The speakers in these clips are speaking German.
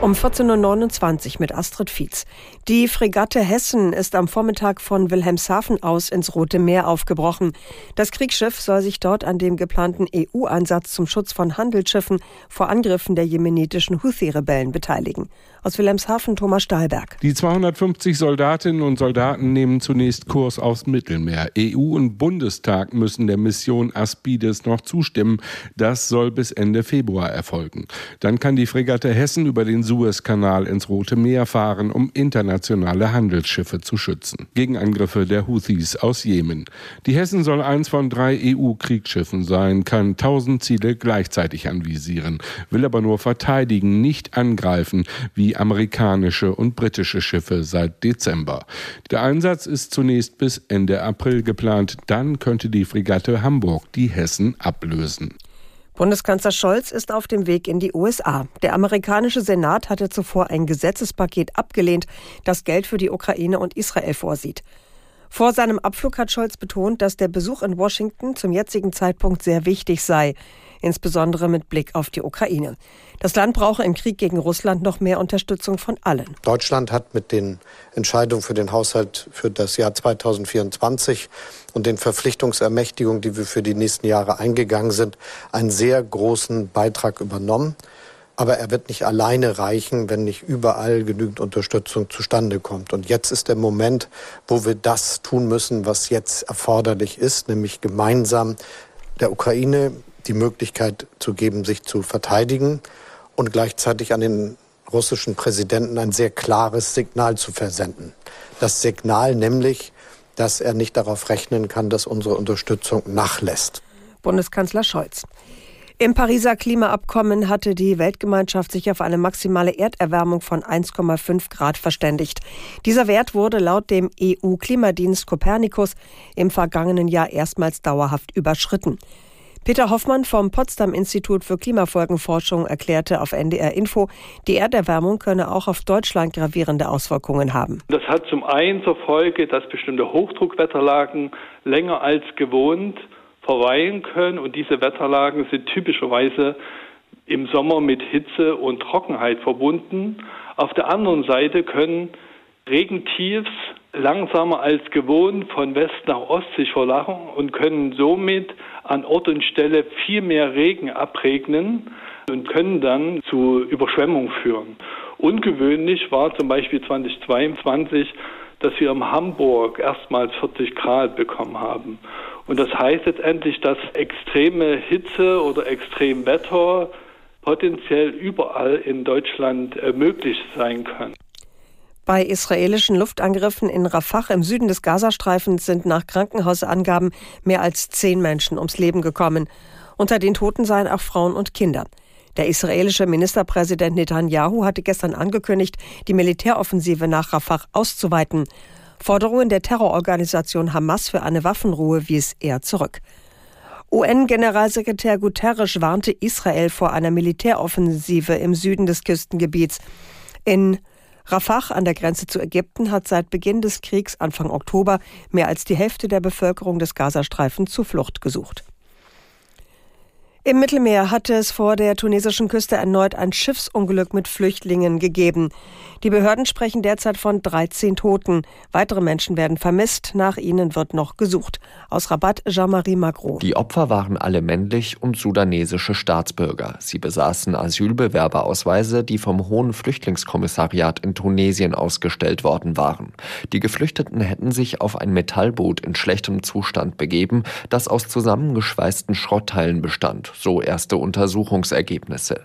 Um 14.29 Uhr mit Astrid Fietz. Die Fregatte Hessen ist am Vormittag von Wilhelmshaven aus ins Rote Meer aufgebrochen. Das Kriegsschiff soll sich dort an dem geplanten EU-Einsatz zum Schutz von Handelsschiffen vor Angriffen der jemenitischen Houthi-Rebellen beteiligen. Aus Wilhelmshaven Thomas Stahlberg. Die 250 Soldatinnen und Soldaten nehmen zunächst Kurs aufs Mittelmeer. EU und Bundestag müssen der Mission Aspides noch zustimmen. Das soll bis Ende Februar erfolgen. Dann kann die Fregatte Hessen über den Suezkanal ins Rote Meer fahren, um internationale Handelsschiffe zu schützen. Gegen Angriffe der Houthis aus Jemen. Die Hessen soll eins von drei EU-Kriegsschiffen sein, kann tausend Ziele gleichzeitig anvisieren, will aber nur verteidigen, nicht angreifen, wie wie amerikanische und britische Schiffe seit Dezember. Der Einsatz ist zunächst bis Ende April geplant, dann könnte die Fregatte Hamburg die Hessen ablösen. Bundeskanzler Scholz ist auf dem Weg in die USA. Der amerikanische Senat hatte zuvor ein Gesetzespaket abgelehnt, das Geld für die Ukraine und Israel vorsieht. Vor seinem Abflug hat Scholz betont, dass der Besuch in Washington zum jetzigen Zeitpunkt sehr wichtig sei insbesondere mit Blick auf die Ukraine. Das Land brauche im Krieg gegen Russland noch mehr Unterstützung von allen. Deutschland hat mit den Entscheidungen für den Haushalt für das Jahr 2024 und den Verpflichtungsermächtigungen, die wir für die nächsten Jahre eingegangen sind, einen sehr großen Beitrag übernommen. Aber er wird nicht alleine reichen, wenn nicht überall genügend Unterstützung zustande kommt. Und jetzt ist der Moment, wo wir das tun müssen, was jetzt erforderlich ist, nämlich gemeinsam der Ukraine die Möglichkeit zu geben, sich zu verteidigen und gleichzeitig an den russischen Präsidenten ein sehr klares Signal zu versenden. Das Signal nämlich, dass er nicht darauf rechnen kann, dass unsere Unterstützung nachlässt. Bundeskanzler Scholz. Im Pariser Klimaabkommen hatte die Weltgemeinschaft sich auf eine maximale Erderwärmung von 1,5 Grad verständigt. Dieser Wert wurde laut dem EU-Klimadienst Copernicus im vergangenen Jahr erstmals dauerhaft überschritten. Peter Hoffmann vom Potsdam Institut für Klimafolgenforschung erklärte auf NDR Info, die Erderwärmung könne auch auf Deutschland gravierende Auswirkungen haben. Das hat zum einen zur Folge, dass bestimmte Hochdruckwetterlagen länger als gewohnt verweilen können und diese Wetterlagen sind typischerweise im Sommer mit Hitze und Trockenheit verbunden. Auf der anderen Seite können Regentiefs langsamer als gewohnt von West nach Ost sich verlachen und können somit an Ort und Stelle viel mehr Regen abregnen und können dann zu Überschwemmungen führen. Ungewöhnlich war zum Beispiel 2022, dass wir in Hamburg erstmals 40 Grad bekommen haben. Und das heißt letztendlich, dass extreme Hitze oder Extremwetter potenziell überall in Deutschland äh, möglich sein kann. Bei israelischen Luftangriffen in Rafah im Süden des Gazastreifens sind nach Krankenhausangaben mehr als zehn Menschen ums Leben gekommen. Unter den Toten seien auch Frauen und Kinder. Der israelische Ministerpräsident Netanyahu hatte gestern angekündigt, die Militäroffensive nach Rafah auszuweiten. Forderungen der Terrororganisation Hamas für eine Waffenruhe wies er zurück. UN-Generalsekretär Guterres warnte Israel vor einer Militäroffensive im Süden des Küstengebiets. In Rafah an der Grenze zu Ägypten hat seit Beginn des Kriegs Anfang Oktober mehr als die Hälfte der Bevölkerung des Gazastreifens Zuflucht gesucht. Im Mittelmeer hatte es vor der tunesischen Küste erneut ein Schiffsunglück mit Flüchtlingen gegeben. Die Behörden sprechen derzeit von 13 Toten. Weitere Menschen werden vermisst. Nach ihnen wird noch gesucht. Aus Rabat Jean-Marie Magro. Die Opfer waren alle männlich und sudanesische Staatsbürger. Sie besaßen Asylbewerberausweise, die vom Hohen Flüchtlingskommissariat in Tunesien ausgestellt worden waren. Die Geflüchteten hätten sich auf ein Metallboot in schlechtem Zustand begeben, das aus zusammengeschweißten Schrottteilen bestand so erste Untersuchungsergebnisse.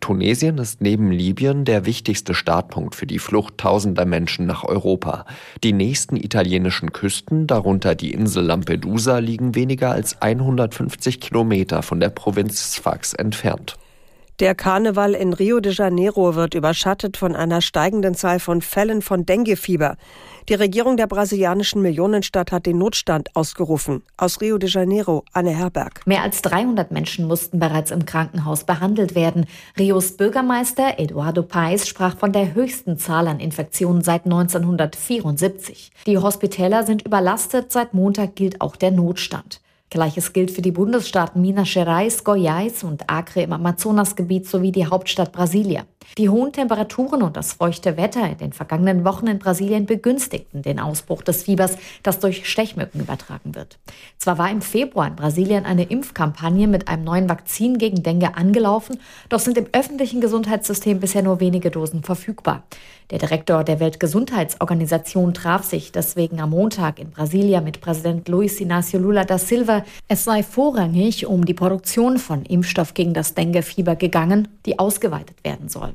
Tunesien ist neben Libyen der wichtigste Startpunkt für die Flucht tausender Menschen nach Europa. Die nächsten italienischen Küsten, darunter die Insel Lampedusa, liegen weniger als 150 Kilometer von der Provinz Sfax entfernt. Der Karneval in Rio de Janeiro wird überschattet von einer steigenden Zahl von Fällen von Denguefieber. Die Regierung der brasilianischen Millionenstadt hat den Notstand ausgerufen. Aus Rio de Janeiro, Anne Herberg. Mehr als 300 Menschen mussten bereits im Krankenhaus behandelt werden. Rios Bürgermeister Eduardo Paes sprach von der höchsten Zahl an Infektionen seit 1974. Die Hospitäler sind überlastet. Seit Montag gilt auch der Notstand. Gleiches gilt für die Bundesstaaten Minas Gerais, Goiás und Acre im Amazonasgebiet sowie die Hauptstadt Brasilia. Die hohen Temperaturen und das feuchte Wetter in den vergangenen Wochen in Brasilien begünstigten den Ausbruch des Fiebers, das durch Stechmücken übertragen wird. Zwar war im Februar in Brasilien eine Impfkampagne mit einem neuen Vakzin gegen Dengue angelaufen, doch sind im öffentlichen Gesundheitssystem bisher nur wenige Dosen verfügbar. Der Direktor der Weltgesundheitsorganisation traf sich deswegen am Montag in Brasilia mit Präsident Luis Inácio Lula da Silva. Es sei vorrangig um die Produktion von Impfstoff gegen das Dengue-Fieber gegangen, die ausgeweitet werden soll.